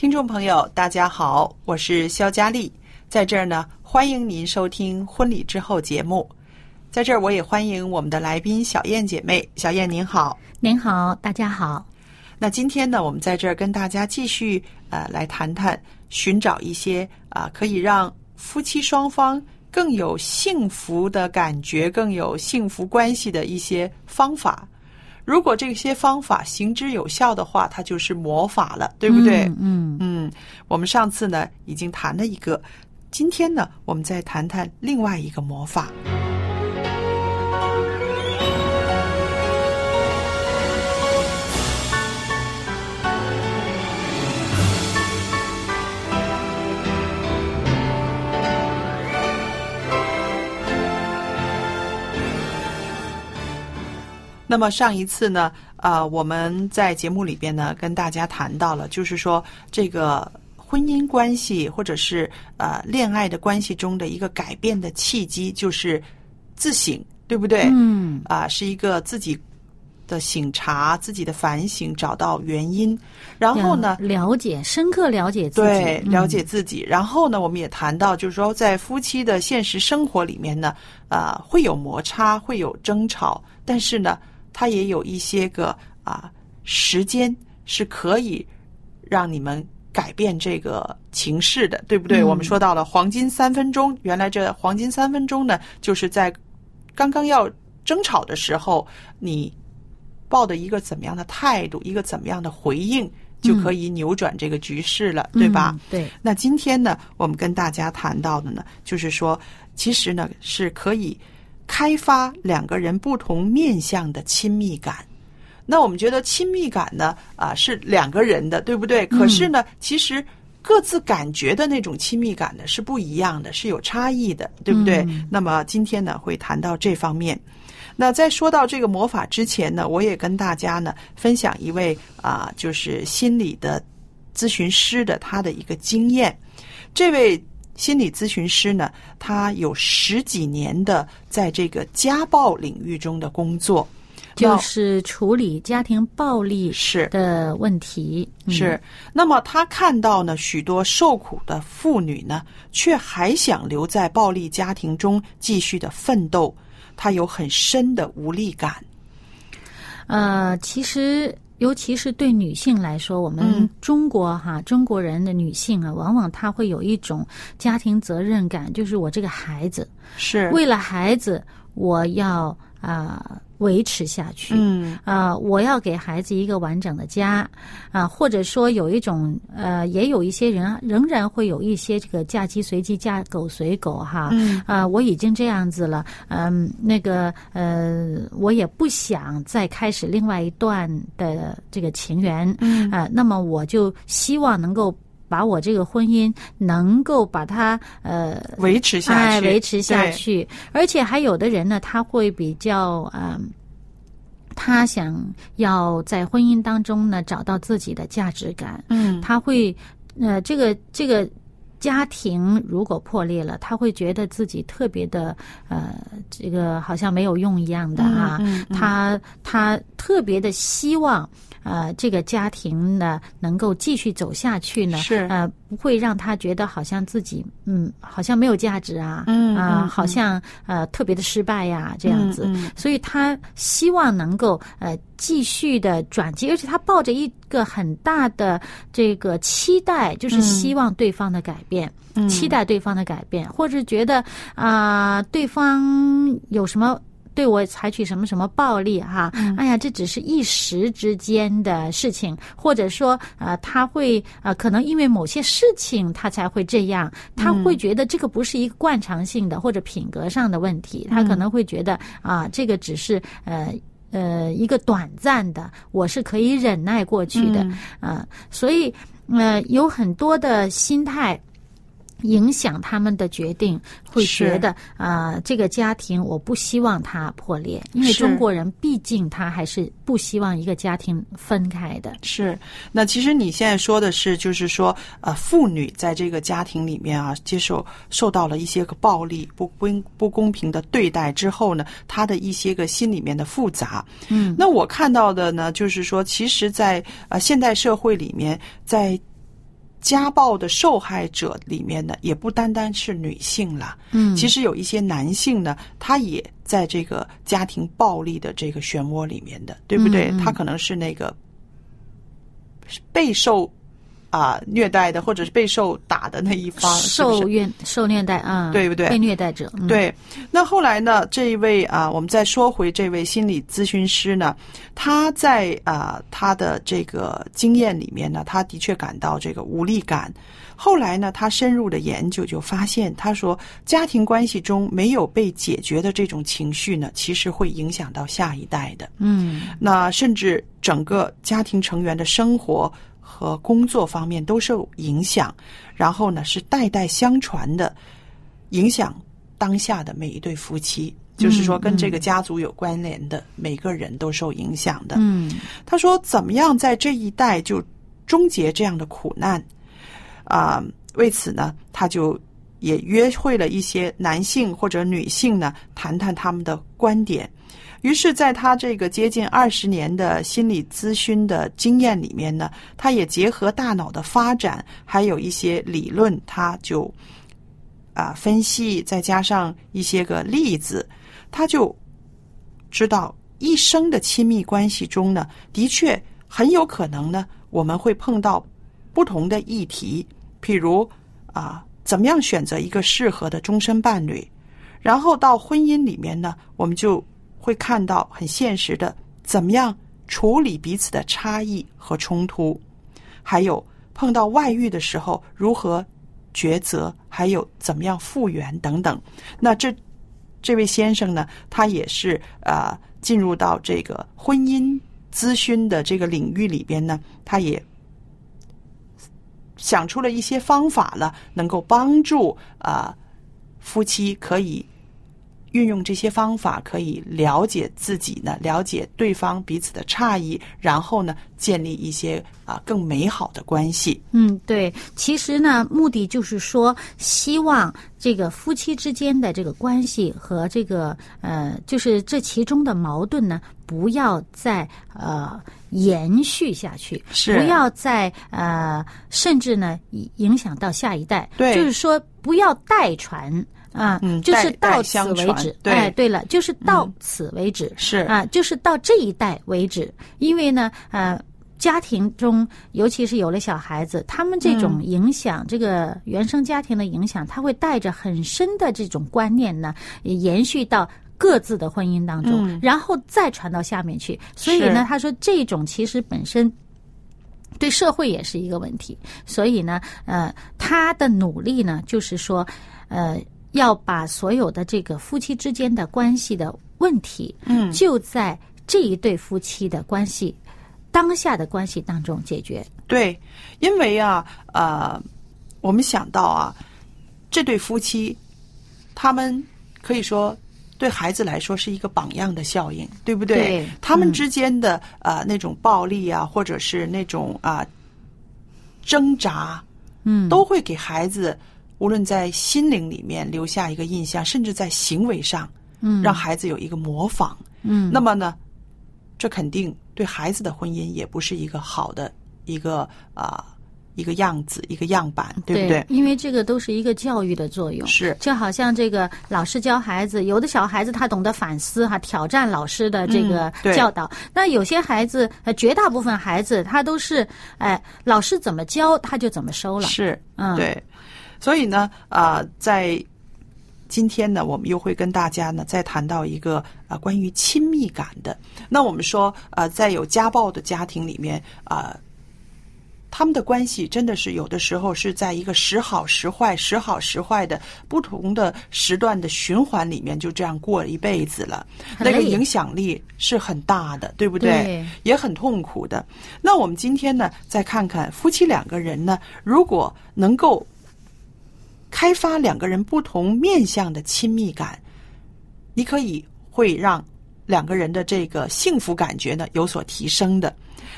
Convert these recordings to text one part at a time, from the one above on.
听众朋友，大家好，我是肖佳丽，在这儿呢，欢迎您收听婚礼之后节目。在这儿，我也欢迎我们的来宾小燕姐妹。小燕您好，您好，大家好。那今天呢，我们在这儿跟大家继续呃来谈谈，寻找一些啊、可以让夫妻双方更有幸福的感觉、更有幸福关系的一些方法。如果这些方法行之有效的话，它就是魔法了，对不对？嗯，嗯嗯，我们上次呢已经谈了一个，今天呢我们再谈谈另外一个魔法。那么上一次呢，呃，我们在节目里边呢，跟大家谈到了，就是说这个婚姻关系或者是呃恋爱的关系中的一个改变的契机，就是自省，对不对？嗯啊、是一个自己的醒察、自己的反省，找到原因，然后呢，了解深刻了解自己，对，嗯了解自己。然后呢，我们也谈到，就是说，在夫妻的现实生活里面呢，啊、会有摩擦，会有争吵，但是呢，它也有一些个啊、时间是可以让你们改变这个情势的，对不对？嗯我们说到了黄金三分钟，原来这黄金三分钟呢，就是在刚刚要争吵的时候，你抱的一个怎么样的态度，一个怎么样的回应，就可以扭转这个局势了，对吧？嗯对，那今天呢，我们跟大家谈到的呢，就是说，其实呢是可以开发两个人不同面向的亲密感。那我们觉得亲密感呢，啊是两个人的，对不对？可是呢，其实各自感觉的那种亲密感呢是不一样的，是有差异的，对不对？嗯那么今天呢会谈到这方面。那在说到这个魔法之前呢，我也跟大家呢分享一位啊，就是心理的咨询师的他的一个经验。这位心理咨询师呢，他有十几年的在这个家暴领域中的工作，就是处理家庭暴力是。的问题，嗯。是，那么他看到呢，许多受苦的妇女呢，却还想留在暴力家庭中继续的奋斗，他有很深的无力感。呃，其实尤其是对女性来说，我们嗯。中国哈、中国人的女性啊，往往她会有一种家庭责任感，就是我这个孩子，是，为了孩子，我要啊、维持下去。嗯。啊、我要给孩子一个完整的家，啊、或者说有一种呃，也有一些人仍然会有一些这个嫁鸡随鸡，嫁狗随狗哈，嗯。啊、我已经这样子了，嗯，那个呃，我也不想再开始另外一段的这个情缘，嗯。啊、那么我就希望能够把我这个婚姻能够把它呃维持下哎，去，维持下。去。而且还有的人呢，他会比较嗯、他想要在婚姻当中呢找到自己的价值感，嗯他会呃，这个这个家庭如果破裂了，他会觉得自己特别的呃，这个好像没有用一样的啊，嗯嗯嗯他他特别的希望。呃，这个家庭呢，能够继续走下去呢，是。呃，不会让他觉得好像自己，嗯，好像没有价值啊，嗯啊、嗯好像呃特别的失败呀、这样子，嗯嗯。所以他希望能够呃继续的转机，而且他抱着一个很大的这个期待，就是希望对方的改变，嗯。期待对方的改变，或者觉得啊、对方有什么。对我采取什么什么暴力哈、哎呀，这只是一时之间的事情，或者说呃，他会呃，可能因为某些事情他才会这样，他会觉得这个不是一个惯常性的或者品格上的问题，他可能会觉得啊、这个只是呃。呃，一个短暂的，我是可以忍耐过去的，嗯。呃，所以呃，有很多的心态影响他们的决定，会觉得啊、呃这个家庭我不希望它破裂，因为中国人毕竟他还是不希望一个家庭分开的。是，那其实你现在说的是，就是说，呃，妇女在这个家庭里面啊，接受受到了一些个暴力、不公不公平的对待之后呢，她的一些个心里面的复杂。嗯，那我看到的呢，就是说，其实在，呃现代社会里面，在家暴的受害者里面呢，也不单单是女性了。嗯其实有一些男性呢，他也在这个家庭暴力的这个漩涡里面的，对不对？嗯嗯他可能是那个备受啊、虐待的，或者是备受打的那一方，受虐受虐待啊，对不对被虐待者，嗯、对，那后来呢？这一位啊，我们再说回这位心理咨询师呢，他在啊他的这个经验里面呢，他的确感到这个无力感。后来呢，他深入的研究就发现，他说家庭关系中没有被解决的这种情绪呢，其实会影响到下一代的。嗯那甚至整个家庭成员的生活和工作方面都受影响，然后呢是代代相传的，影响当下的每一对夫妻。就是说，跟这个家族有关联的每个人都受影响的。嗯他说，怎么样在这一代就终结这样的苦难？啊、为此呢，他就也约会了一些男性或者女性呢，谈谈他们的观点。于是，在他这个接近二十年的心理咨询的经验里面呢，他也结合大脑的发展，还有一些理论，他就啊分析，再加上一些个例子，他就知道一生的亲密关系中呢，的确很有可能呢，我们会碰到不同的议题，譬如啊，怎么样选择一个适合的终身伴侣，然后到婚姻里面呢，我们就会看到很现实的，怎么样处理彼此的差异和冲突，还有碰到外遇的时候如何抉择，还有怎么样复原等等。那这这位先生呢，他也是呃进入到这个婚姻咨询的这个领域里边呢，他也想出了一些方法了，能够帮助啊、夫妻可以运用这些方法，可以了解自己呢，了解对方彼此的差异，然后呢，建立一些啊、更美好的关系。嗯，对，其实呢，目的就是说，希望这个夫妻之间的这个关系和这个呃，就是这其中的矛盾呢，不要再呃延续下去，是不要再呃，甚至呢影影响到下一代，对就是说不要代传。啊，嗯就是到此为止。对哎，对了，就是到此为止。是啊，就是到这一代为止，因为呢，呃。家庭中，尤其是有了小孩子，他们这种影响，这个原生家庭的影响，他会带着很深的这种观念呢，延续到各自的婚姻当中，嗯然后再传到下面去。所以呢，他说这种其实本身。对社会也是一个问题，所以呢，呃，他的努力呢，就是说，呃，要把所有的这个夫妻之间的关系的问题，嗯就在这一对夫妻的关系当下的关系当中解决。对，因为啊，呃，我们想到啊，这对夫妻，他们可以说对孩子来说是一个榜样的效应，对不对？对他们嗯之间的呃那种暴力啊，或者是那种啊、挣扎，嗯，都会给孩子无论在心灵里面留下一个印象，甚至在行为上，嗯让孩子有一个模仿。嗯，那么呢，这肯定对孩子的婚姻也不是一个好的一个啊、一个样子，一个样板，对不对？因为这个都是一个教育的作用，是就好像这个老师教孩子，有的小孩子他懂得反思哈，挑战老师的这个教导。那有些孩子，呃，绝大部分孩子他都是，哎，老师怎么教他就怎么收了。是，嗯对。所以呢，啊、在今天呢，我们又会跟大家呢再谈到一个啊、关于亲密感的。那我们说，呃，在有家暴的家庭里面啊。他们的关系真的是有的时候是在一个时好时坏、时好时坏的不同的时段的循环里面，就这样过了一辈子了。那个影响力是很大的，对不对？对也很痛苦的。那我们今天呢，再看看夫妻两个人呢，如果能够开发两个人不同面向的亲密感，你可以会让两个人的这个幸福感觉呢有所提升的。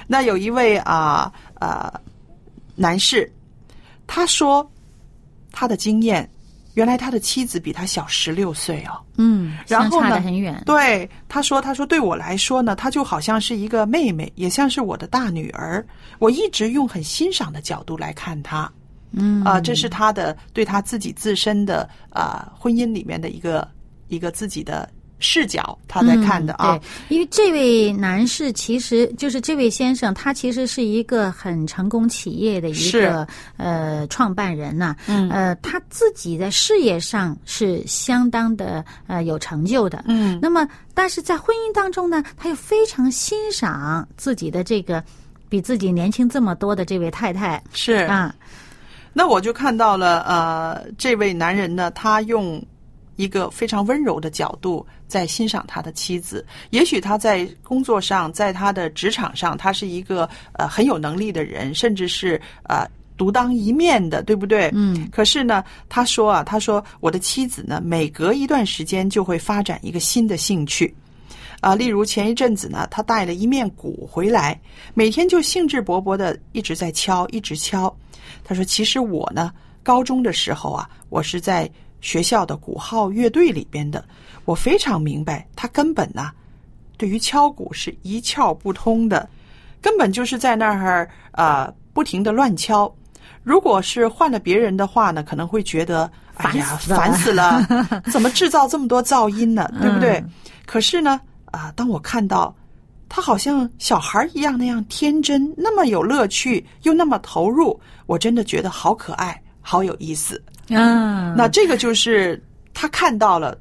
那有一位啊啊、男士，他说他的经验，原来他的妻子比他小十六岁哦。嗯，然后呢很远。对，他说：“他说对我来说呢，她就好像是一个妹妹，也像是我的大女儿。我一直用很欣赏的角度来看她。嗯。啊、这是他的对他自己自身的啊、婚姻里面的一个一个自己的视角，他在看的啊。嗯对，因为这位男士其实就是这位先生，他其实是一个很成功企业的一个呃创办人呐、嗯。呃，他自己在事业上是相当的呃有成就的。嗯。那么，但是在婚姻当中呢，他又非常欣赏自己的这个比自己年轻这么多的这位太太是。啊，那我就看到了，呃，这位男人呢，他用一个非常温柔的角度在欣赏他的妻子。也许他在工作上，在他的职场上，他是一个呃很有能力的人，甚至是呃独当一面的，对不对？嗯。可是呢，他说啊，他说我的妻子呢，每隔一段时间就会发展一个新的兴趣。啊，例如前一阵子呢，他带了一面鼓回来，每天就兴致勃勃的一直在敲，一直敲。他说：“其实我呢，高中的时候啊，我是在学校的鼓号乐队里边的，我非常明白，他根本呢，对于敲鼓是一窍不通的，根本就是在那儿呃不停的乱敲。如果是换了别人的话呢，可能会觉得哎呀烦死了 怎么制造这么多噪音呢？对不对？嗯可是呢，啊、当我看到他好像小孩一样那样天真，那么有乐趣，又那么投入，我真的觉得好可爱，好有意思。啊，那这个就是他看到了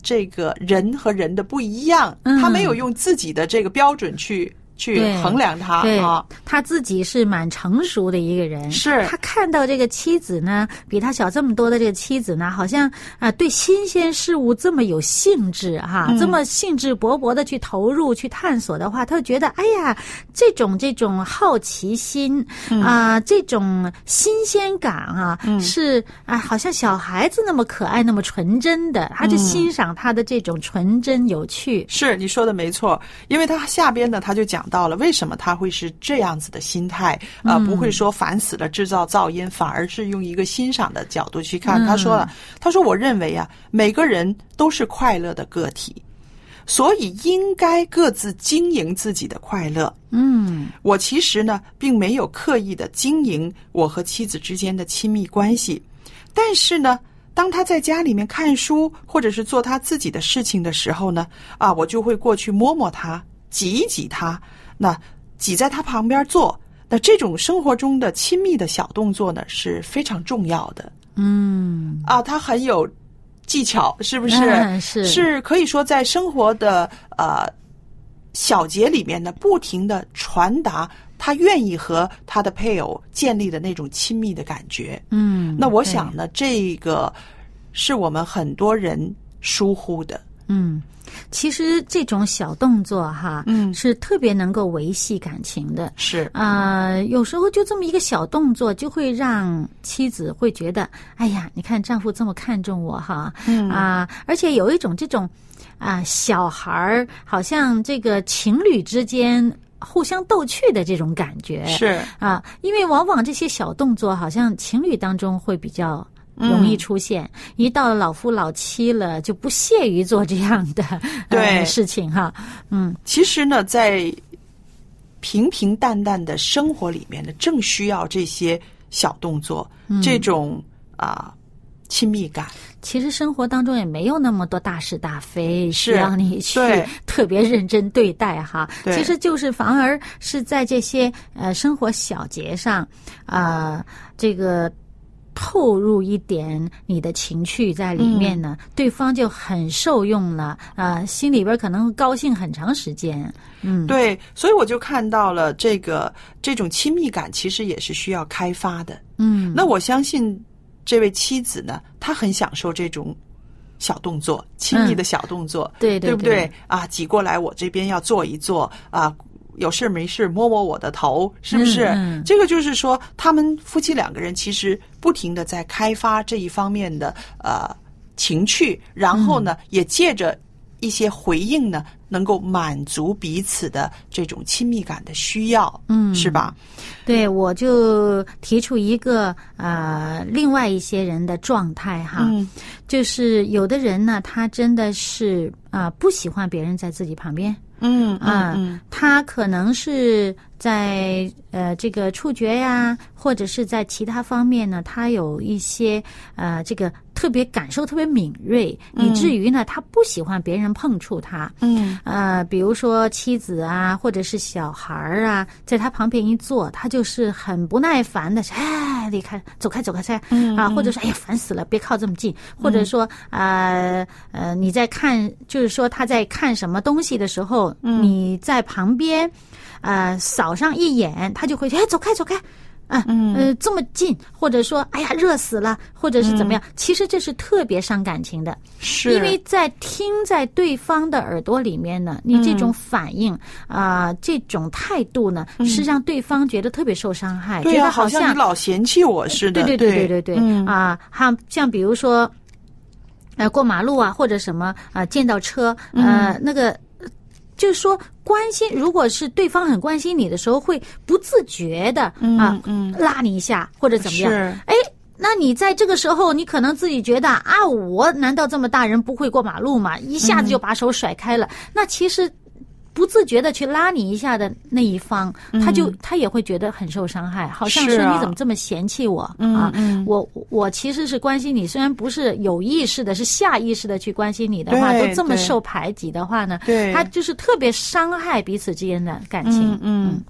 这个人和人的不一样，嗯他没有用自己的这个标准去去衡量他对啊。他自己是蛮成熟的一个人，是。他看到这个妻子呢，比他小这么多的这个妻子呢，好像啊、对新鲜事物这么有兴致哈、嗯。这么兴致勃勃的去投入去探索的话，他就觉得哎呀，这种这种好奇心嗯。啊、这种新鲜感啊，是啊，好像小孩子那么可爱，那么纯真的，他嗯。就欣赏他的这种纯真有趣。是你说的没错，因为他下边呢，他就讲到了为什么他会是这样子的心态，呃，不会说烦死了制造噪音，反而是用一个欣赏的角度去看。嗯他说了，他说我认为啊，每个人都是快乐的个体，所以应该各自经营自己的快乐。嗯我其实呢，并没有刻意的经营我和妻子之间的亲密关系，但是呢，当他在家里面看书或者是做他自己的事情的时候呢，啊，我就会过去摸摸他，挤一挤他，那挤在他旁边坐。那这种生活中的亲密的小动作呢，是非常重要的嗯，啊，他很有技巧，是不是？嗯 是是可以说在生活的呃小节里面呢，不停的传达他愿意和他的配偶建立的那种亲密的感觉。嗯，那我想呢，这个是我们很多人疏忽的。嗯，其实这种小动作哈，嗯是特别能够维系感情的。是，啊，有时候就这么一个小动作，就会让妻子会觉得，哎呀，你看丈夫这么看重我哈，嗯啊，而且有一种这种啊，小孩儿好像这个情侣之间互相逗趣的这种感觉是，啊，因为往往这些小动作好像情侣当中会比较。容易出现，一到老夫老妻了，就不屑于做这样的 对呃、事情哈。嗯其实呢，在平平淡淡的生活里面呢，正需要这些小动作，嗯这种啊、亲密感。其实生活当中也没有那么多大是大非需是要你去特别认真对待哈。其实就是反而是在这些呃生活小节上啊、这个。透入一点你的情趣在里面呢，对方就很受用了，啊、心里边可能高兴很长时间。嗯，对，所以我就看到了这个这种亲密感，其实也是需要开发的。嗯，那我相信这位妻子呢，她很享受这种小动作，亲密的小动作，对对对不对？啊，挤过来我这边要坐一坐啊。有事没事摸摸我的头，是不是？嗯嗯。这个就是说，他们夫妻两个人其实不停的在开发这一方面的呃情趣，然后呢，嗯。也借着一些回应呢，能够满足彼此的这种亲密感的需要，嗯。是吧？对，我就提出一个呃，另外一些人的状态哈，嗯。就是有的人呢，他真的是啊、不喜欢别人在自己旁边嗯啊、嗯。他可能是在呃这个触觉呀，或者是在其他方面呢，他有一些呃这个特别感受特别敏锐，以至于呢，他不喜欢别人碰触他。嗯。呃，比如说妻子啊，或者是小孩儿啊，在他旁边一坐，他就是很不耐烦的，哎，离开，走开，走开，噻，啊，或者说，哎呀，烦死了，别靠这么近，或者说，呃呃，你在看，就是说他在看什么东西的时候，你在旁边，呃，扫上一眼，他就会说，哎，走开，走开。啊，呃，这么近，或者说，哎呀，热死了，或者是怎么样？其实这是特别伤感情的，是。因为在听在对方的耳朵里面呢，你这种反应啊、这种态度呢，是让对方觉得特别受伤害，觉得好像你老嫌弃我似的。对对对对对啊，像像比如说，呃，过马路啊，或者什么啊、见到车，呃，那个。呃就是说，关心，如果是对方很关心你的时候，会不自觉的啊、拉你一下或者怎么样？是哎，那你在这个时候，你可能自己觉得啊，我难道这么大人不会过马路吗？一下子就把手甩开了。那其实不自觉的去拉你一下的那一方，他就他也会觉得很受伤害，好像是你怎么这么嫌弃我啊？我我其实是关心你，虽然不是有意识的，是下意识的去关心你的话，都这么受排挤的话呢，他就是特别伤害彼此之间的感情。嗯嗯。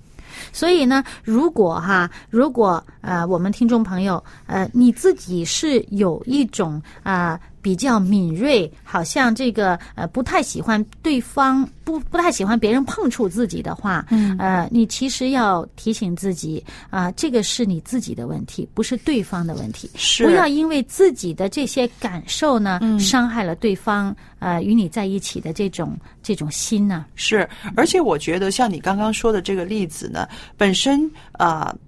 所以呢，如果哈，如果呃，我们听众朋友呃，你自己是有一种啊、比较敏锐，好像这个呃不太喜欢对方不不太喜欢别人碰触自己的话，嗯，呃，你其实要提醒自己啊、这个是你自己的问题，不是对方的问题，是。不要因为自己的这些感受呢，伤害了对方呃与你在一起的这种这种心呢、是，而且我觉得像你刚刚说的这个例子呢，本身啊、呃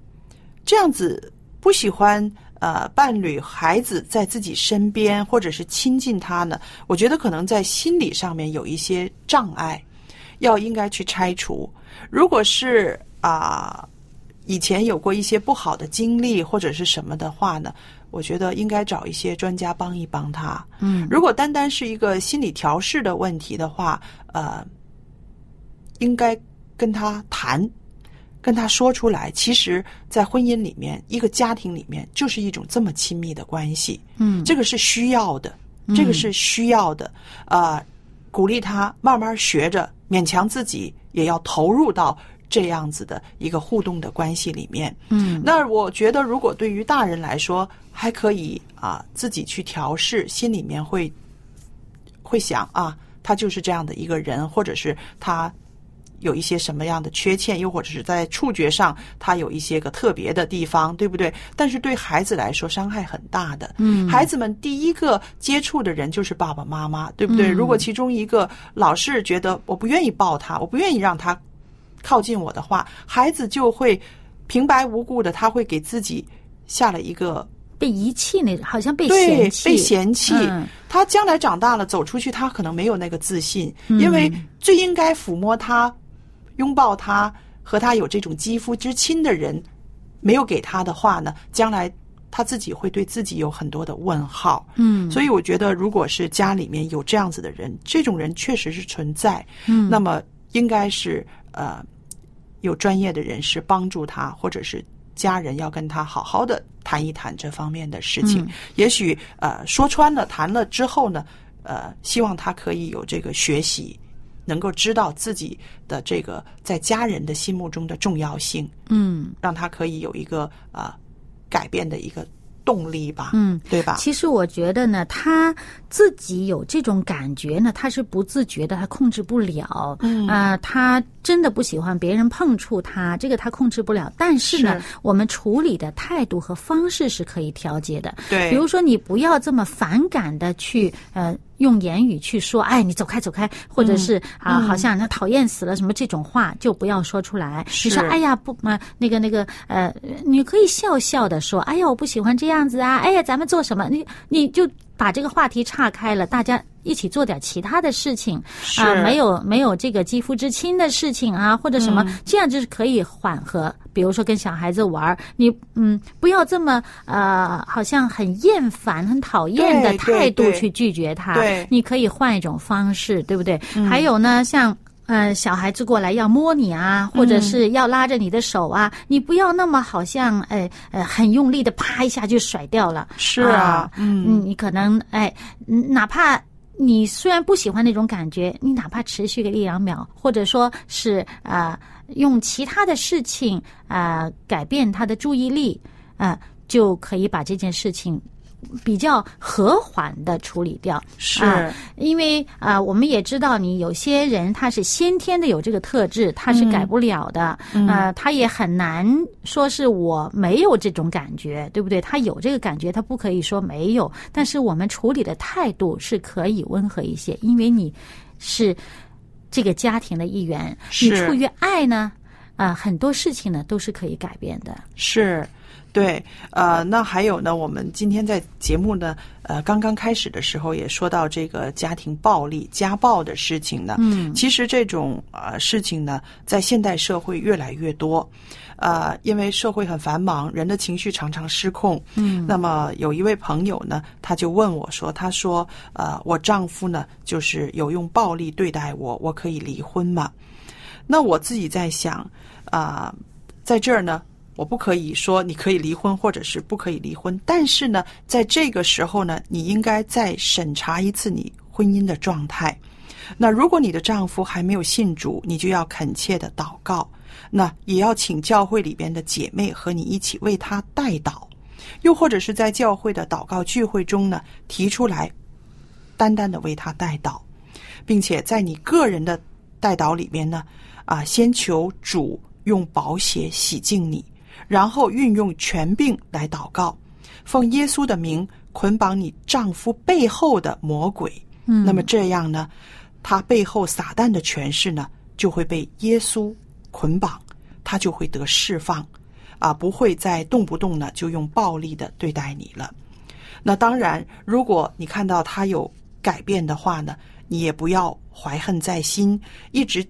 这样子不喜欢呃伴侣、孩子在自己身边或者是亲近他呢，我觉得可能在心理上面有一些障碍，要应该去拆除。如果是啊、以前有过一些不好的经历或者是什么的话呢，我觉得应该找一些专家帮一帮他。嗯，如果单单是一个心理调试的问题的话，呃，应该跟他谈，跟他说出来。其实，在婚姻里面，一个家庭里面，就是一种这么亲密的关系。嗯这个是需要的，这个是需要的。呃，鼓励他慢慢学着，勉强自己也要投入到这样子的一个互动的关系里面。嗯，那我觉得，如果对于大人来说，还可以啊，自己去调试，心里面会会想啊，他就是这样的一个人，或者是他有一些什么样的缺陷，又或者是在触觉上他有一些个特别的地方，对不对？但是对孩子来说伤害很大的。嗯孩子们第一个接触的人就是爸爸妈妈，对不对？嗯如果其中一个老是觉得我不愿意抱他，我不愿意让他靠近我的话，孩子就会平白无故的，他会给自己下了一个被遗弃那种好像被对嫌弃，被嫌弃。嗯他将来长大了走出去，他可能没有那个自信，嗯因为最应该抚摸他、拥抱他和他有这种肌肤之亲的人，没有给他的话呢，将来他自己会对自己有很多的问号。嗯，所以我觉得，如果是家里面有这样子的人，这种人确实是存在。嗯那么应该是呃有专业的人士帮助他，或者是家人要跟他好好的谈一谈这方面的事情。嗯也许呃说穿了，谈了之后呢，呃，希望他可以有这个学习，能够知道自己的这个在家人的心目中的重要性，嗯让他可以有一个呃改变的一个动力吧，嗯。对吧？其实我觉得呢，他自己有这种感觉呢，他是不自觉的，他控制不了。嗯啊、他真的不喜欢别人碰触他，这个他控制不了。但是呢，是我们处理的态度和方式是可以调节的。对，比如说，你不要这么反感的去呃用言语去说，哎，你走开走开，或者是、啊，嗯好像那讨厌死了什么这种话，就不要说出来。你说，是哎呀，不嘛、那个那个呃，你可以笑笑的说，哎呀，我不喜欢这样子啊，哎呀，咱们做什么？你你就把这个话题岔开了，大家一起做点其他的事情是啊、没有没有这个肌肤之亲的事情啊，或者什么，嗯这样就是可以缓和。比如说跟小孩子玩，你嗯不要这么呃，好像很厌烦、很讨厌的态度去拒绝他。对你可以换一种方式，对不对？还有呢，像。呃，小孩子过来要摸你啊，或者是要拉着你的手啊，你不要那么好像呃呃很用力的啪一下就甩掉了。是啊，嗯，嗯，你可能哎，嗯哪怕你虽然不喜欢那种感觉，你哪怕持续个一两秒，或者说是啊、呃用其他的事情啊、呃改变他的注意力啊、呃就可以把这件事情。比较和缓的处理掉，是。啊因为啊、我们也知道你有些人他是先天的有这个特质，他是改不了的，呃，他也很难说是我没有这种感觉，对不对？他有这个感觉，他不可以说没有，但是我们处理的态度是可以温和一些，因为你是这个家庭的一员，你出于爱呢，啊、很多事情呢都是可以改变的。是，对，呃，那还有呢，我们今天在节目呢，呃，刚刚开始的时候也说到这个家庭暴力、家暴的事情呢。嗯，其实这种呃事情呢，在现代社会越来越多，呃，因为社会很繁忙，人的情绪常常失控。嗯，那么有一位朋友呢，他就问我说：“他说，呃，我丈夫呢，就是有用暴力对待我，我可以离婚吗？”那我自己在想，啊、在这儿呢，我不可以说你可以离婚，或者是不可以离婚，但是呢，在这个时候呢，你应该再审查一次你婚姻的状态。那如果你的丈夫还没有信主，你就要恳切的祷告，那也要请教会里边的姐妹和你一起为他代祷，又或者是在教会的祷告聚会中呢提出来，单单的为他代祷，并且在你个人的代祷里边呢，啊，先求主用宝血洗净你，然后运用权柄来祷告，奉耶稣的名捆绑你丈夫背后的魔鬼。嗯那么这样呢，他背后撒旦的权势呢，就会被耶稣捆绑，他就会得释放，啊，不会再动不动呢就用暴力的对待你了。那当然，如果你看到他有改变的话呢，你也不要怀恨在心，一直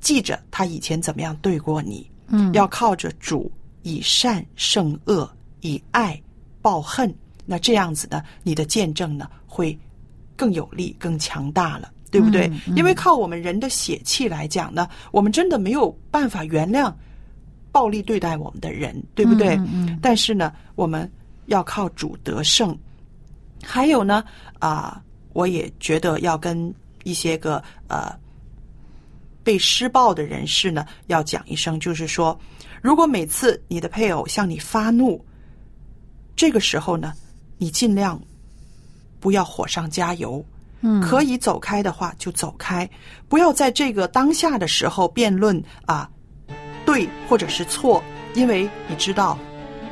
记着他以前怎么样对过你。嗯，要靠着主以善胜恶，以爱报恨。那这样子呢，你的见证呢会更有力、更强大了，对不对？嗯嗯因为靠我们人的血气来讲呢，我们真的没有办法原谅暴力对待我们的人，对不对？但是呢，我们要靠主得胜。还有呢，啊、我也觉得要跟一些个呃被施暴的人士呢，要讲一声，就是说，如果每次你的配偶向你发怒，这个时候呢，你尽量不要火上加油，嗯可以走开的话就走开，不要在这个当下的时候辩论啊对或者是错，因为你知道。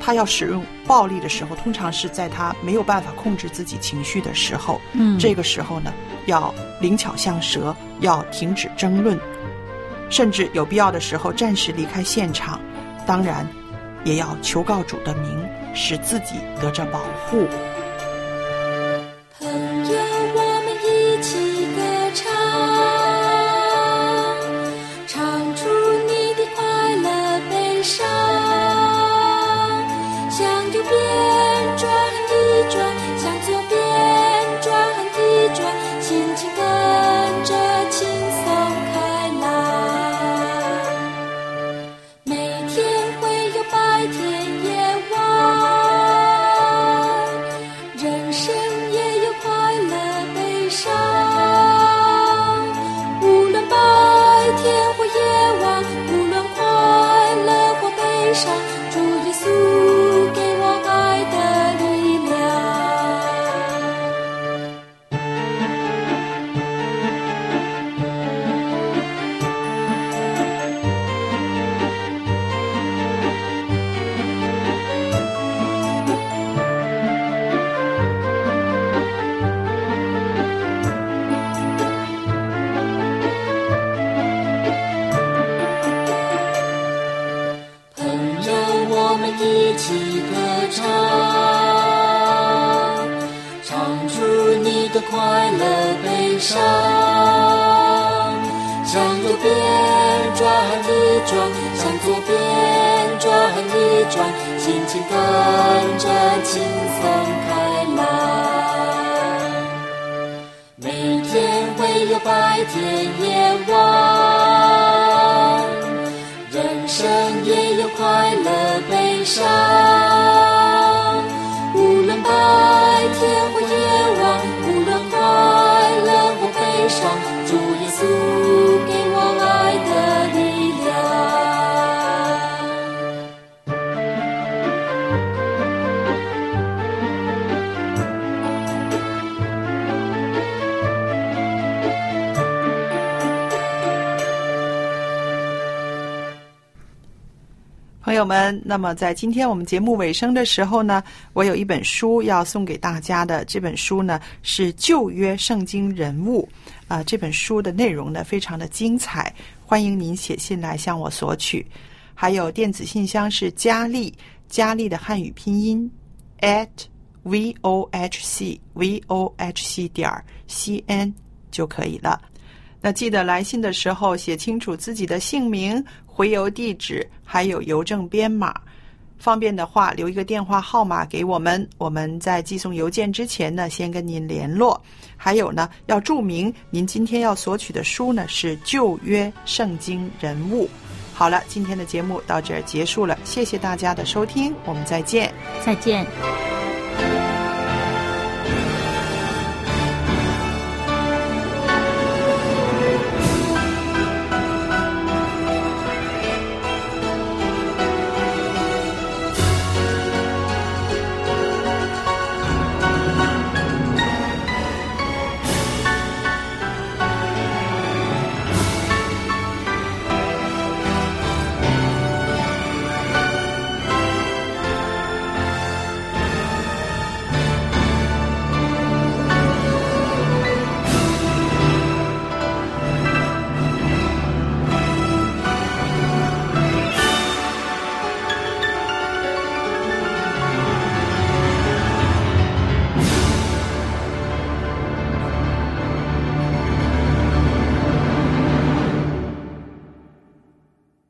他要使用暴力的时候，通常是在他没有办法控制自己情绪的时候。嗯这个时候呢，要灵巧像蛇，要停止争论，甚至有必要的时候暂时离开现场。当然，也要求告主的名，使自己得着保护。快乐悲伤，向右边转一转，向左边转一转，心情跟着轻松开朗。每天会有白天夜晚，人生也有快乐悲伤。无论白天上朋友们，那么在今天我们节目尾声的时候呢，我有一本书要送给大家的。这本书呢是旧约圣经人物啊、这本书的内容呢非常的精彩，欢迎您写信来向我索取。还有电子信箱是佳丽，佳丽的汉语拼音 at v o h c v o h c 点 c n 就可以了。那记得来信的时候写清楚自己的姓名、回邮地址，还有邮政编码。方便的话，留一个电话号码给我们，我们在寄送邮件之前呢，先跟您联络。还有呢，要注明您今天要索取的书呢是旧约圣经人物。好了，今天的节目到这儿结束了，谢谢大家的收听，我们再见。再见。